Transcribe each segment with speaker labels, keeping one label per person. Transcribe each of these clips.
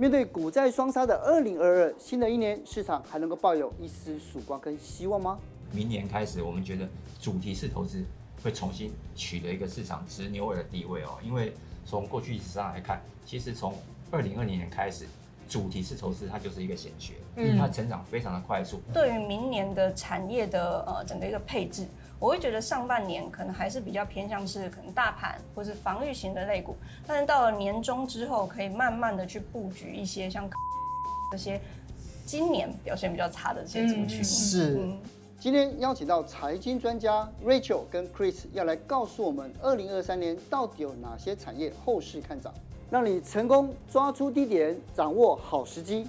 Speaker 1: 面对股债双杀的二零二二，新的一年市场还能够抱有一丝曙光跟希望吗？
Speaker 2: 明年开始，我们觉得主题式投资会重新取得一个市场值牛耳的地位哦。因为从过去历史上来看，其实从二零二零年开始，主题式投资它就是一个显学，嗯，它成长非常的快速。
Speaker 3: 对于明年的产业的呃整个一个配置，我会觉得上半年可能还是比较偏向是可能大盘或是防御型的类股，但是到了年终之后，可以慢慢的去布局一些像 这些今年表现比较差的这些族群。
Speaker 1: 嗯、是。今天邀请到财经专家 Rachel 跟 Chris 要来告诉我们，二零二三年到底有哪些产业后市看涨，让你成功抓出低点，掌握好时机。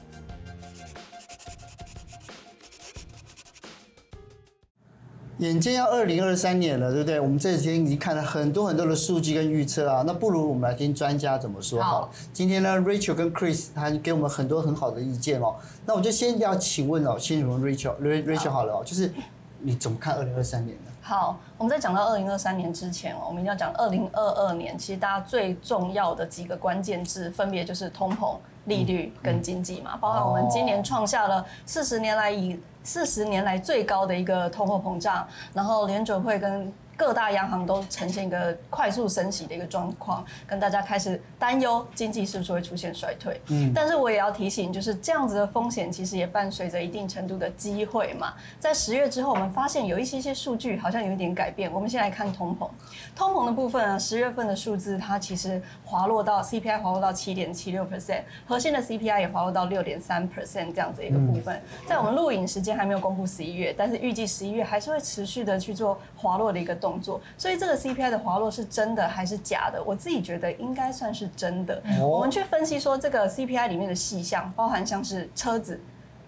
Speaker 1: 眼见要二零二三年了，对不对？我们这几天已经看了很多很多的数据跟预测啊，那不如我们来听专家怎么说好了。好，今天呢，Rachel 跟 Chris 他给我们很多很好的意见哦。那我就先要请问哦，先问 Rachel，Rachel 好了哦，就是你怎么看二零二三年呢？
Speaker 3: 好，我们在讲到二零二三年之前哦，我们一定要讲二零二二年。其实大家最重要的几个关键字，分别就是通膨、利率跟经济嘛，包括我们今年创下了四十年来以四十年来最高的一个通货膨胀，然后联准会跟各大央行都呈现一个快速升息的一个状况，跟大家开始担忧经济是不是会出现衰退。嗯，但是我也要提醒，就是这样子的风险其实也伴随着一定程度的机会嘛。在十月之后，我们发现有一些些数据好像有一点改变。我们先来看通膨，通膨的部分啊，十月份的数字它其实滑落到 CPI 滑落到七点七六 percent，核心的 CPI 也滑落到六点三 percent 这样子一个部分。在我们录影时间还没有公布十一月，但是预计十一月还是会持续的去做滑落的一个动。动作，所以这个 CPI 的滑落是真的还是假的？我自己觉得应该算是真的。我们去分析说，这个 CPI 里面的细项，包含像是车子，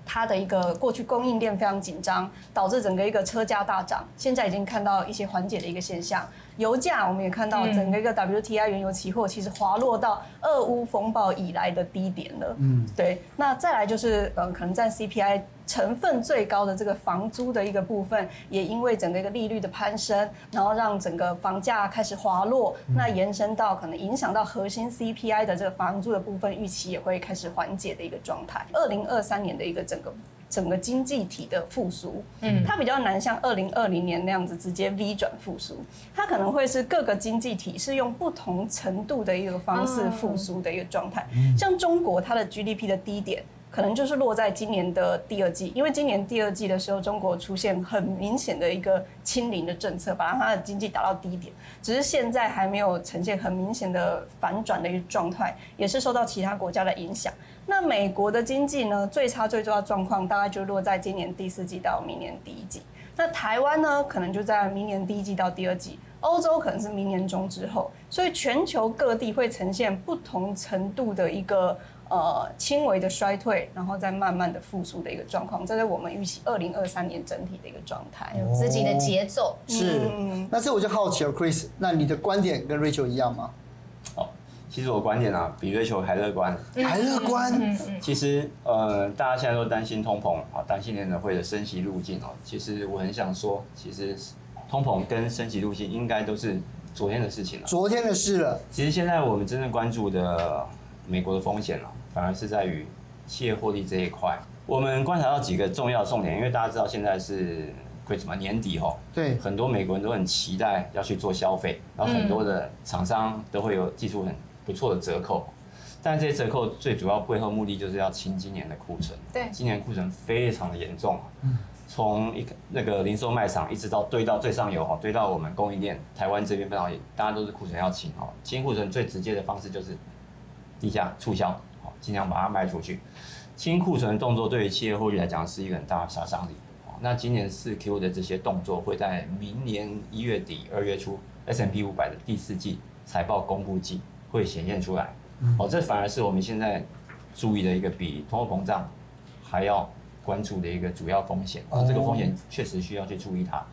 Speaker 3: 它的一个过去供应链非常紧张，导致整个一个车价大涨，现在已经看到一些缓解的一个现象。油价我们也看到，整个一个 WTI 原油期货其实滑落到俄乌风暴以来的低点了。嗯，对。那再来就是，呃，可能占 CPI。成分最高的这个房租的一个部分，也因为整个一个利率的攀升，然后让整个房价开始滑落，那延伸到可能影响到核心 CPI 的这个房租的部分，预期也会开始缓解的一个状态。二零二三年的一个整个整个经济体的复苏，嗯，它比较难像二零二零年那样子直接 V 转复苏，它可能会是各个经济体是用不同程度的一个方式复苏的一个状态。像中国，它的 GDP 的低点。可能就是落在今年的第二季，因为今年第二季的时候，中国出现很明显的一个清零的政策，把它的经济打到低点。只是现在还没有呈现很明显的反转的一个状态，也是受到其他国家的影响。那美国的经济呢，最差最重要的状况大概就落在今年第四季到明年第一季。那台湾呢，可能就在明年第一季到第二季。欧洲可能是明年中之后，所以全球各地会呈现不同程度的一个。呃，轻微的衰退，然后再慢慢的复苏的一个状况，这是我们预期二零二三年整体的一个状态，
Speaker 4: 有自己的节奏。
Speaker 1: 是，嗯、那这我就好奇了，Chris，那你的观点跟 Rachel 一样吗？
Speaker 2: 哦，其实我观点啊，比 Rachel 还乐观，
Speaker 1: 还乐观。
Speaker 2: 其实呃，大家现在都担心通膨啊，担心联准会的升息路径哦。其实我很想说，其实通膨跟升息路径应该都是昨天的事情了，
Speaker 1: 昨天的事了。
Speaker 2: 其实现在我们真正关注的美国的风险了。反而是在于企业获利这一块，我们观察到几个重要重点，因为大家知道现在是会什么年底吼，
Speaker 1: 对，
Speaker 2: 很多美国人都很期待要去做消费，然后很多的厂商都会有技术很不错的折扣，但这些折扣最主要背后目的就是要清今年的库存，
Speaker 3: 对，
Speaker 2: 今年库存非常的严重，从一个那个零售卖场一直到堆到最上游哈，堆到我们供应链，台湾这边非常，大家都是库存要清哈，清库存最直接的方式就是低价促销。尽量把它卖出去，清库存的动作对于企业获利来讲是一个很大的杀伤力。那今年四 Q 的这些动作会在明年一月底、二月初 S M P 五百的第四季财报公布季会显现出来。哦，这反而是我们现在注意的一个比通货膨胀还要关注的一个主要风险。啊，这个风险确实需要去注意它。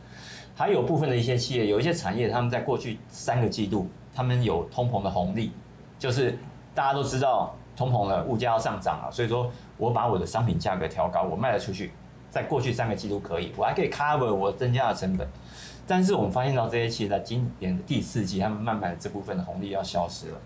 Speaker 2: 还有部分的一些企业，有一些产业，他们在过去三个季度，他们有通膨的红利，就是大家都知道。通膨了，物价要上涨了，所以说我把我的商品价格调高，我卖得出去，在过去三个季度可以，我还可以 cover 我增加的成本。但是我们发现到这些企业在今年的第四季，他们慢慢的这部分的红利要消失了，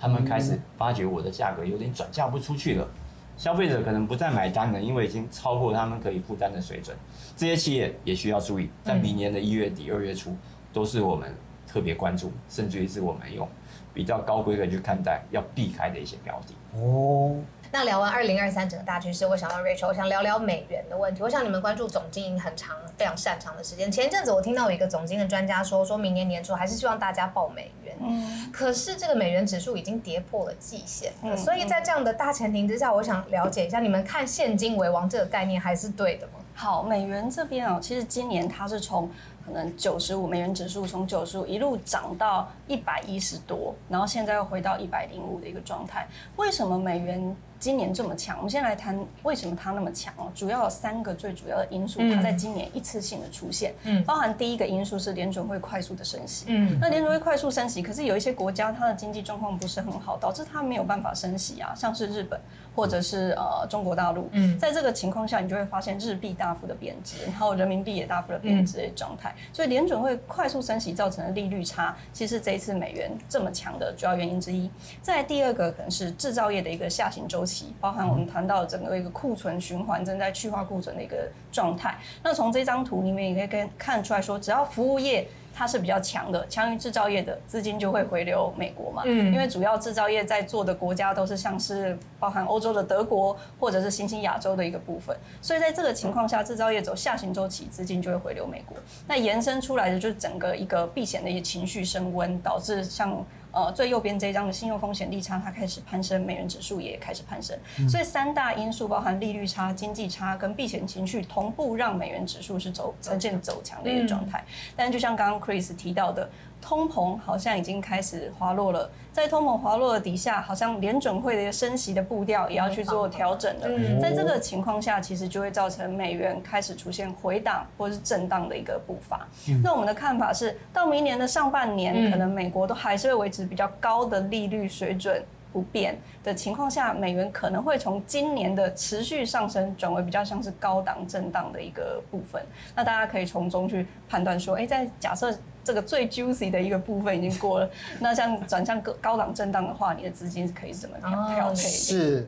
Speaker 2: 他们开始发觉我的价格有点转嫁不出去了，消费者可能不再买单了，因为已经超过他们可以负担的水准。这些企业也需要注意，在明年的一月底、二月初，都是我们特别关注，甚至于是我们用比较高规格去看待要避开的一些标的。
Speaker 1: 哦。
Speaker 4: 那聊完二零二三整个大趋势，我想到 Rachel，我想聊聊美元的问题。我想你们关注总经营很长、非常擅长的时间。前一阵子我听到有一个总经的专家说，说明年年初还是希望大家报美元。嗯。可是这个美元指数已经跌破了季线，嗯，所以在这样的大前提之下，我想了解一下，你们看现金为王这个概念还是对的吗？
Speaker 3: 好，美元这边哦，其实今年它是从可能九十五美元指数从九十五一路涨到一百一十多，然后现在又回到一百零五的一个状态。为什么美元？今年这么强，我们先来谈为什么它那么强哦。主要有三个最主要的因素，它在今年一次性的出现。嗯，包含第一个因素是联准会快速的升息。嗯，那联准会快速升息，可是有一些国家它的经济状况不是很好，导致它没有办法升息啊，像是日本或者是呃中国大陆。嗯，在这个情况下，你就会发现日币大幅的贬值，然后人民币也大幅的贬值的状态。所以联准会快速升息造成的利率差，其实这一次美元这么强的主要原因之一。在第二个可能是制造业的一个下行周期。包含我们谈到整个一个库存循环正在去化库存的一个状态。那从这张图里面也可以看出来说，只要服务业它是比较强的，强于制造业的资金就会回流美国嘛。嗯，因为主要制造业在做的国家都是像是包含欧洲的德国或者是新兴亚洲的一个部分，所以在这个情况下，制造业走下行周期，资金就会回流美国。那延伸出来的就是整个一个避险的一些情绪升温，导致像。呃，最右边这一张的信用风险利差，它开始攀升，美元指数也开始攀升，嗯、所以三大因素包含利率差、经济差跟避险情绪同步，让美元指数是走呈现走强的一个状态。嗯、但是就像刚刚 Chris 提到的。通膨好像已经开始滑落了，在通膨滑落的底下，好像联准会的升息的步调也要去做调整了。在这个情况下，其实就会造成美元开始出现回档或是震荡的一个步伐。那我们的看法是，到明年的上半年，可能美国都还是会维持比较高的利率水准不变的情况下，美元可能会从今年的持续上升转为比较像是高档震荡的一个部分。那大家可以从中去判断说，哎，在假设。这个最 juicy 的一个部分已经过了，那像转向高高档震荡的话，你的资金可以怎么调调配？
Speaker 1: 是。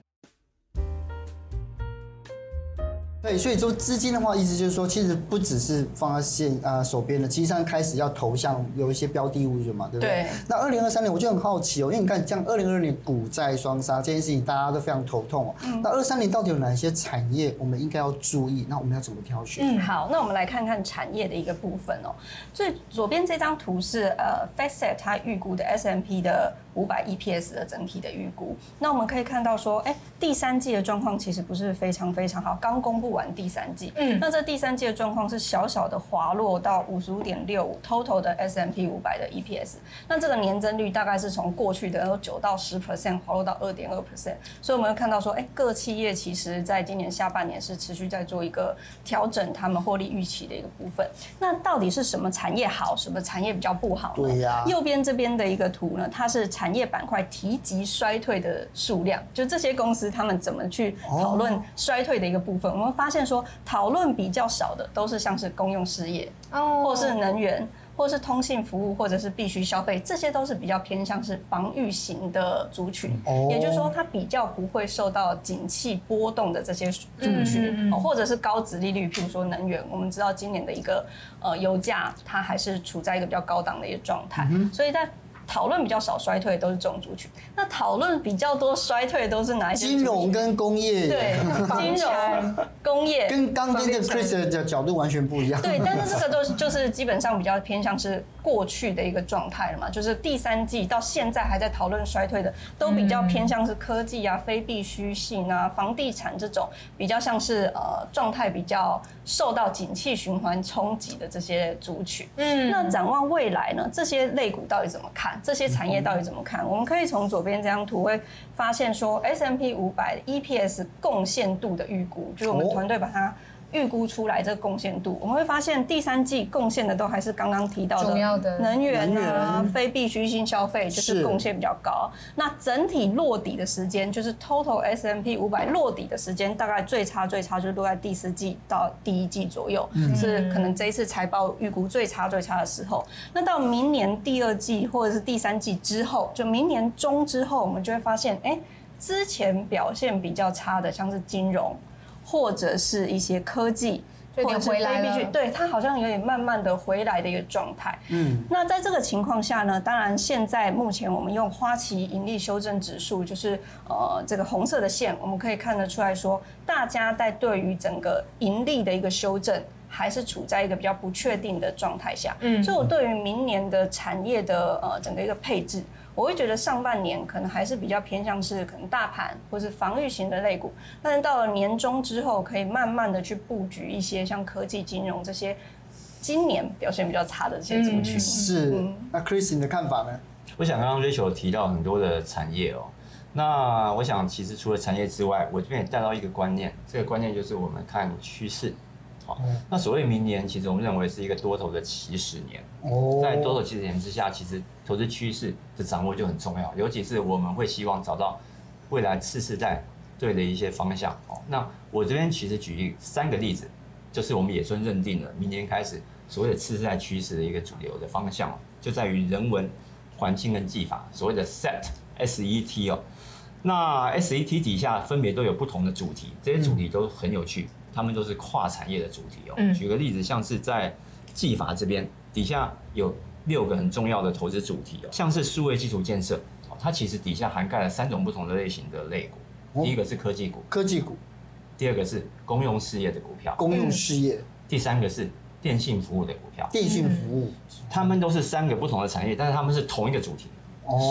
Speaker 1: 对，所以说资金的话，意思就是说，其实不只是放在现啊手边的，其实上开始要投向有一些标的物，嘛，对不对？对。那二零二三年，我就很好奇哦，因为你看，像二零二二年股债双杀这件事情，大家都非常头痛哦。嗯。那二三年到底有哪些产业我们应该要注意？那我们要怎么挑选？
Speaker 3: 嗯，好，那我们来看看产业的一个部分哦。最左边这张图是呃，FactSet 它预估的 S M P 的。五百 EPS 的整体的预估，那我们可以看到说，哎，第三季的状况其实不是非常非常好，刚公布完第三季，嗯，那这第三季的状况是小小的滑落到五十五点六五，total 的 S M P 五百的 EPS，那这个年增率大概是从过去的有九到十 percent 滑落到二点二 percent，所以我们会看到说，哎，各企业其实在今年下半年是持续在做一个调整，他们获利预期的一个部分。那到底是什么产业好，什么产业比较不好呢？
Speaker 1: 对呀，
Speaker 3: 右边这边的一个图呢，它是。产业板块提及衰退的数量，就这些公司他们怎么去讨论衰退的一个部分，我们发现说讨论比较少的都是像是公用事业，哦，或是能源，或是通信服务，或者是必须消费，这些都是比较偏向是防御型的族群，也就是说它比较不会受到景气波动的这些族群，或者是高值利率，譬如说能源，我们知道今年的一个呃油价它还是处在一个比较高档的一个状态，所以在。讨论比较少衰退的都是这种族群，那讨论比较多衰退的都是哪一些？
Speaker 1: 金融跟工业。
Speaker 3: 对，金融、工业。
Speaker 1: 跟刚刚的 Chris 的角度完全不一样。
Speaker 3: 对，但是这个都是就是基本上比较偏向是过去的一个状态了嘛，就是第三季到现在还在讨论衰退的，都比较偏向是科技啊、非必需性啊、房地产这种比较像是呃状态比较受到景气循环冲击的这些族群。嗯，那展望未来呢？这些类股到底怎么看？这些产业到底怎么看？我们可以从左边这张图会发现说，S M P 五百 EPS 贡献度的预估，就是我们团队把它预估出来这个贡献度，我们会发现第三季贡献的都还是刚刚提到的能源啊、非必需性消费，就是贡献比较高。那整体落底的时间，就是 total S M P 五百落底的时间，大概最差最差就落在第四季到第一季左右，是可能这一次财报预估最差最差的时候。那到明年第二季或者是第三季之后，就明年中之后，我们就会发现，哎，之前表现比较差的，像是金融。或者是一些科技，或者是非必需，对，它好像有点慢慢的回来的一个状态。嗯，那在这个情况下呢，当然现在目前我们用花旗盈利修正指数，就是呃这个红色的线，我们可以看得出来说，大家在对于整个盈利的一个修正，还是处在一个比较不确定的状态下。嗯，所以我对于明年的产业的呃整个一个配置。我会觉得上半年可能还是比较偏向是可能大盘或是防御型的类股，但是到了年中之后，可以慢慢的去布局一些像科技、金融这些今年表现比较差的这些族群。
Speaker 1: 嗯、是，嗯、那 Chris 你的看法呢？
Speaker 2: 我想刚刚 Rachel 提到很多的产业哦，那我想其实除了产业之外，我这边也带到一个观念，这个观念就是我们看趋势。那所谓明年，其实我们认为是一个多头的起始年。哦，在多头起始年之下，其实投资趋势的掌握就很重要，尤其是我们会希望找到未来次世代对的一些方向。哦，那我这边其实举三个例子，就是我们野村认定了明年开始所谓的次世代趋势的一个主流的方向，就在于人文、环境跟技法，所谓的 SET S E T 哦。那 S E T 底下分别都有不同的主题，这些主题都很有趣。他们都是跨产业的主题哦。举个例子，像是在技法这边底下有六个很重要的投资主题哦，像是数位基础建设，它其实底下涵盖了三种不同的类型的类股。第一个是科技股，
Speaker 1: 科技股；
Speaker 2: 第二个是公用事业的股票，
Speaker 1: 公用事业；
Speaker 2: 第三个是电信服务的股票，
Speaker 1: 电信服务。
Speaker 2: 他们都是三个不同的产业，但是他们是同一个主题，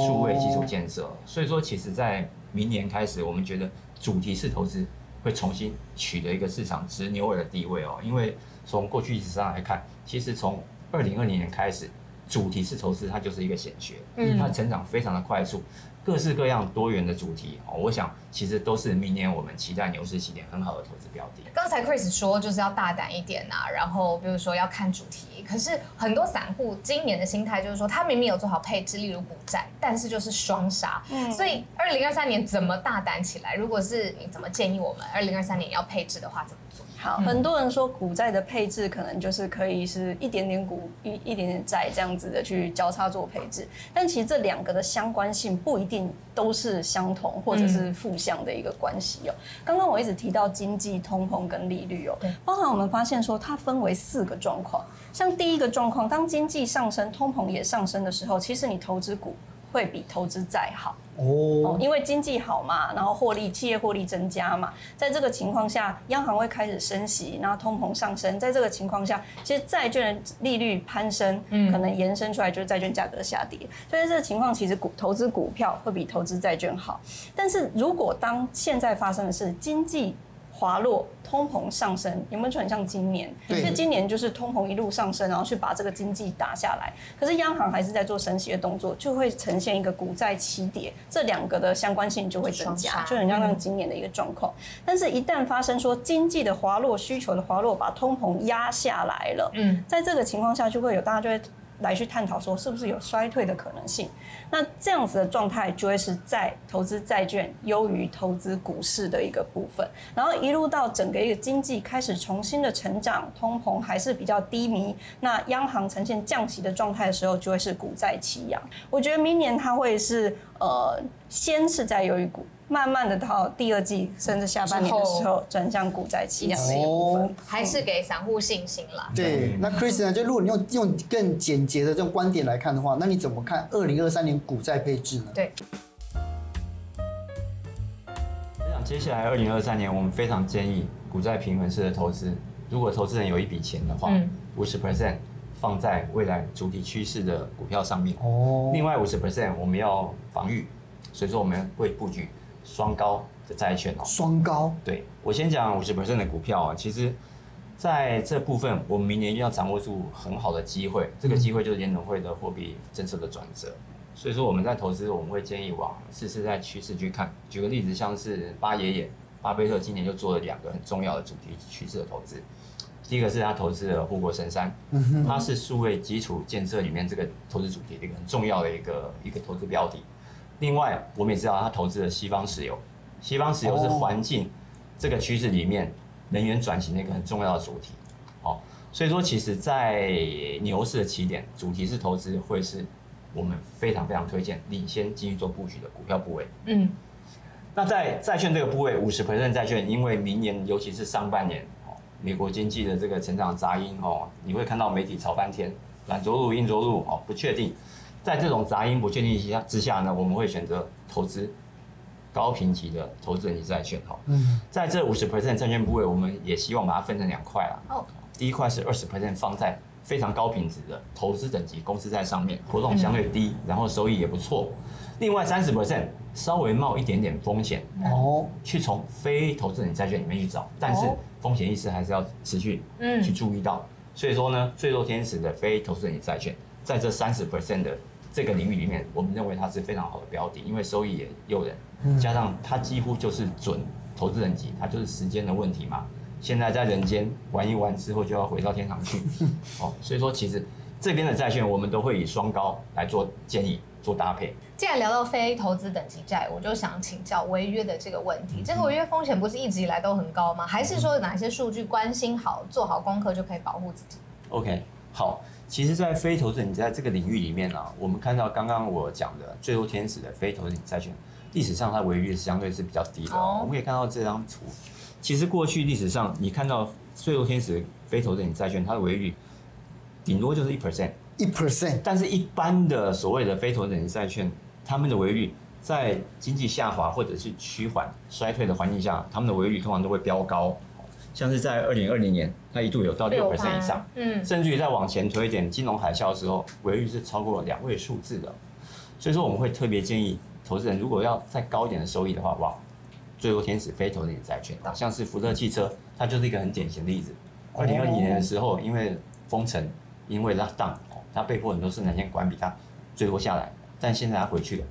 Speaker 2: 数位基础建设。所以说，其实在明年开始，我们觉得主题式投资。会重新取得一个市场值牛耳的地位哦，因为从过去历史上来看，其实从二零二零年开始，主题式投资它就是一个显学，嗯，它成长非常的快速。各式各样多元的主题哦，我想其实都是明年我们期待牛市起点很好的投资标的。
Speaker 4: 刚才 Chris 说就是要大胆一点呐、啊，然后比如说要看主题。可是很多散户今年的心态就是说，他明明有做好配置，例如股债，但是就是双杀。嗯，所以二零二三年怎么大胆起来？如果是你怎么建议我们二零二三年要配置的话，怎么做？
Speaker 3: 好，很多人说股债的配置可能就是可以是一点点股一一点点债这样子的去交叉做配置，但其实这两个的相关性不一定都是相同或者是负向的一个关系哦。刚刚我一直提到经济、通膨跟利率哦，包含我们发现说它分为四个状况，像第一个状况，当经济上升、通膨也上升的时候，其实你投资股会比投资债好。哦，因为经济好嘛，然后获利，企业获利增加嘛，在这个情况下，央行会开始升息，然后通膨上升，在这个情况下，其实债券的利率攀升，可能延伸出来就是债券价格下跌，所以这个情况其实股投资股票会比投资债券好，但是如果当现在发生的是经济。滑落，通膨上升，有没有就很像今年？可是今年就是通膨一路上升，然后去把这个经济打下来。可是央行还是在做升息的动作，就会呈现一个股债齐跌，这两个的相关性就会增加，就很像像今年的一个状况。但是，一旦发生说经济的滑落、需求的滑落，把通膨压下来了，嗯，在这个情况下，就会有大家就会。来去探讨说是不是有衰退的可能性？那这样子的状态就会是在投资债券优于投资股市的一个部分，然后一路到整个一个经济开始重新的成长，通膨还是比较低迷，那央行呈现降息的状态的时候，就会是股债齐扬。我觉得明年它会是呃，先是在优于股。慢慢的到第二季甚至下半年的时候转向股债齐扬的一部分，
Speaker 4: 还是给散户信心啦。
Speaker 1: 对，那 Chris 呢？就如果你用用更简洁的这种观点来看的话，那你怎么看二零二三年股债配置呢？
Speaker 4: 对，
Speaker 2: 我想接下来二零二三年，我们非常建议股债平衡式的投资。如果投资人有一笔钱的话，五十 percent 放在未来主题趋势的股票上面，哦，另外五十 percent 我们要防御，所以说我们会布局。双高的债券哦，
Speaker 1: 双高。
Speaker 2: 对，我先讲五十 percent 的股票啊，其实在这部分，我们明年要掌握住很好的机会，这个机会就是联准会的货币政策的转折。所以说我们在投资，我们会建议往试试在趋势去看。举个例子，像是巴爷爷巴菲特今年就做了两个很重要的主题趋势的投资。第一个是他投资了护国神山，它是数位基础建设里面这个投资主题的一个很重要的一个一个投资标的。另外，我们也知道他投资了西方石油，西方石油是环境这个趋势里面能源转型的一个很重要的主题。好，所以说其实，在牛市的起点，主题式投资会是我们非常非常推荐领先继续做布局的股票部位。嗯，那在债券这个部位，五十 percent 债券，因为明年尤其是上半年，哦，美国经济的这个成长杂音哦，你会看到媒体炒翻天，软着陆、硬着陆哦，不确定。在这种杂音不确定下之下呢，我们会选择投资高评级的投资人级债券。哦，嗯，在这五十 percent 债券部位，我们也希望把它分成两块啦。哦，第一块是二十 percent 放在非常高品质的投资等级公司在上面，波动相对低，然后收益也不错。另外三十 percent 稍微冒一点点风险哦，去从非投资等级债券里面去找，但是风险意识还是要持续嗯去注意到。所以说呢，最弱天使的非投资等级债券，在这三十 percent 的这个领域里面，我们认为它是非常好的标的，因为收益也诱人，加上它几乎就是准投资等级，它就是时间的问题嘛。现在在人间玩一玩之后，就要回到天堂去，哦，所以说其实这边的债券我们都会以双高来做建议、做搭配。
Speaker 4: 既然聊到非投资等级债，我就想请教违约的这个问题，这个违约风险不是一直以来都很高吗？还是说哪些数据关心好、做好功课就可以保护自己
Speaker 2: ？OK，好。其实，在非投资等级在这个领域里面啊，我们看到刚刚我讲的最后天使的非投资债券，历史上它违约相对是比较低的。我们可以看到这张图，其实过去历史上你看到最弱天使非投资等级债券，它的违约率顶多就是一 percent，
Speaker 1: 一 percent。
Speaker 2: 但是，一般的所谓的非投资等级债券，他们的违约率在经济下滑或者是趋缓衰退的环境下，他们的违约率通常都会飙高。像是在二零二零年，它一度有到六 percent 以上，嗯，甚至于再往前推一点，金融海啸的时候，违约率是超过两位数字的。所以说，我们会特别建议投资人，如果要再高一点的收益的话，哇，最后天使非投资等级债券，像是福特汽车，它就是一个很典型的例子。二零二零年的时候，因为封城，因为 lockdown，它被迫很多生产线关闭，它最多下来，但现在它回去了。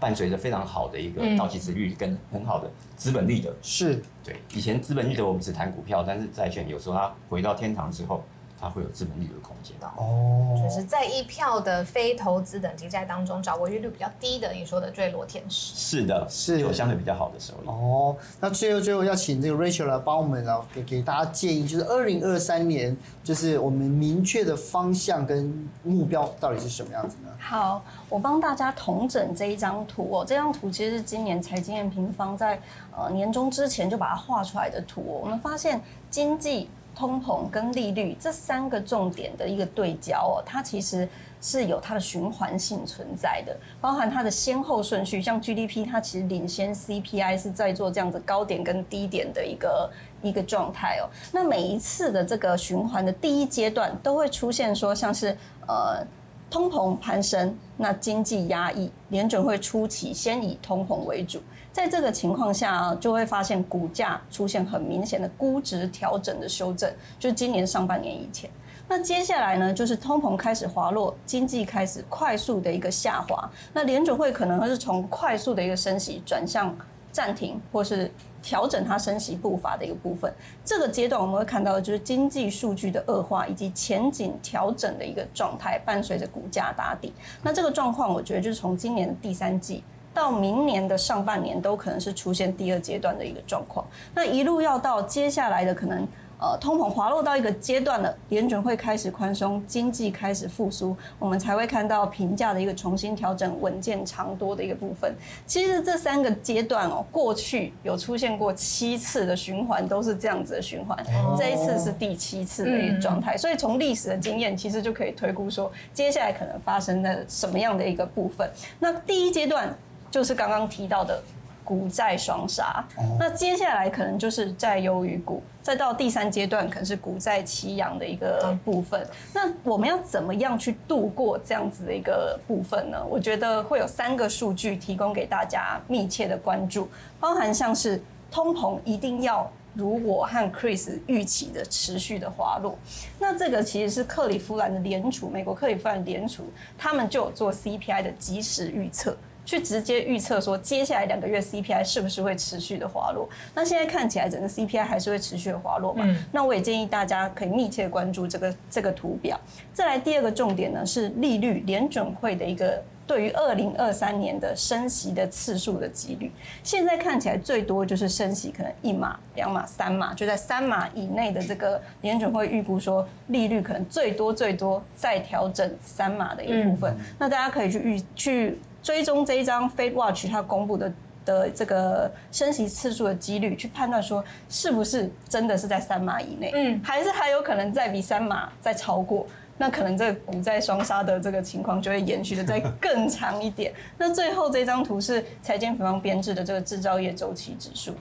Speaker 2: 伴随着非常好的一个到期值率跟很好的资本利得，
Speaker 1: 是
Speaker 2: 对。以前资本利得我们只谈股票，但是债券有时候它回到天堂之后，它会有资本利得的空间。
Speaker 4: 哦，就是在一票的非投资等级债当中找违约率比较低的，你说的坠落天使。
Speaker 2: 是的，是有相对比较好的收益。
Speaker 1: 哦，那最后最后要请这个 Rachel 来帮我们啊，给给大家建议，就是二零二三年，就是我们明确的方向跟目标到底是什么样子呢？
Speaker 3: 好，我帮大家统整这一张图哦。这张图其实是今年财经平方在呃年终之前就把它画出来的图哦。我们发现经济。通膨跟利率这三个重点的一个对焦哦，它其实是有它的循环性存在的，包含它的先后顺序。像 GDP，它其实领先 CPI 是在做这样子高点跟低点的一个一个状态哦。那每一次的这个循环的第一阶段，都会出现说像是呃通膨攀升，那经济压抑，联准会初期先以通膨为主。在这个情况下，就会发现股价出现很明显的估值调整的修正，就是今年上半年以前。那接下来呢，就是通膨开始滑落，经济开始快速的一个下滑。那联准会可能会是从快速的一个升息转向暂停，或是调整它升息步伐的一个部分。这个阶段我们会看到的就是经济数据的恶化以及前景调整的一个状态，伴随着股价打底。那这个状况，我觉得就是从今年的第三季。到明年的上半年都可能是出现第二阶段的一个状况，那一路要到接下来的可能，呃，通膨滑落到一个阶段了，联准会开始宽松，经济开始复苏，我们才会看到评价的一个重新调整，稳健长多的一个部分。其实这三个阶段哦，过去有出现过七次的循环，都是这样子的循环，这一次是第七次的一个状态，所以从历史的经验，其实就可以推估说，接下来可能发生的什么样的一个部分。那第一阶段。就是刚刚提到的股债双杀，那接下来可能就是债优于股，再到第三阶段可能是股债齐扬的一个部分。那我们要怎么样去度过这样子的一个部分呢？我觉得会有三个数据提供给大家密切的关注，包含像是通膨一定要如我和 Chris 预期的持续的滑落。那这个其实是克利夫兰的联储，美国克利夫兰联储他们就有做 CPI 的即时预测。去直接预测说接下来两个月 CPI 是不是会持续的滑落。那现在看起来整个 CPI 还是会持续的滑落嘛？嗯、那我也建议大家可以密切关注这个这个图表。再来第二个重点呢是利率，联准会的一个。对于二零二三年的升息的次数的几率，现在看起来最多就是升息可能一码、两码、三码，就在三码以内的这个联准会预估说利率可能最多最多再调整三码的一部分。嗯、那大家可以去预去追踪这一张 Fed Watch 它公布的的这个升息次数的几率，去判断说是不是真的是在三码以内，嗯，还是还有可能再比三码再超过。那可能这个股债双杀的这个情况就会延续的再更长一点。那最后这张图是财经平方编制的这个制造业周期指数。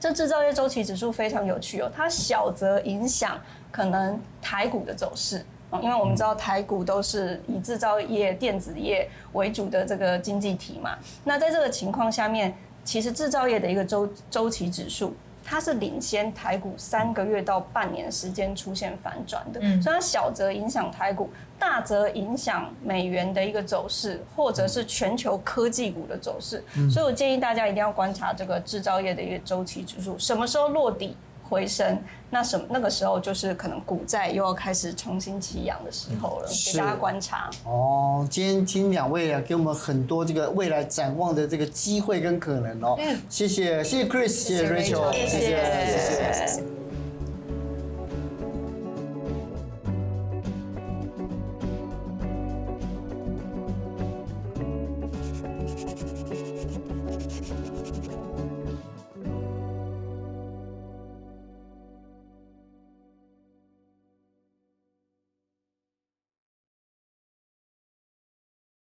Speaker 3: 这制造业周期指数非常有趣哦，它小则影响可能台股的走势，因为我们知道台股都是以制造业、电子业为主的这个经济体嘛。那在这个情况下面，其实制造业的一个周周期指数。它是领先台股三个月到半年时间出现反转的，嗯、所以它小则影响台股，大则影响美元的一个走势，或者是全球科技股的走势。嗯、所以我建议大家一定要观察这个制造业的一个周期指数，什么时候落底回升，那什么那个时候就是可能股债又要开始重新起扬的时候了，给大家观察。
Speaker 1: 哦，今天听两位啊，给我们很多这个未来展望的这个机会跟可能哦。嗯，谢谢，谢谢 Chris，谢谢 Rachel，谢谢，谢谢。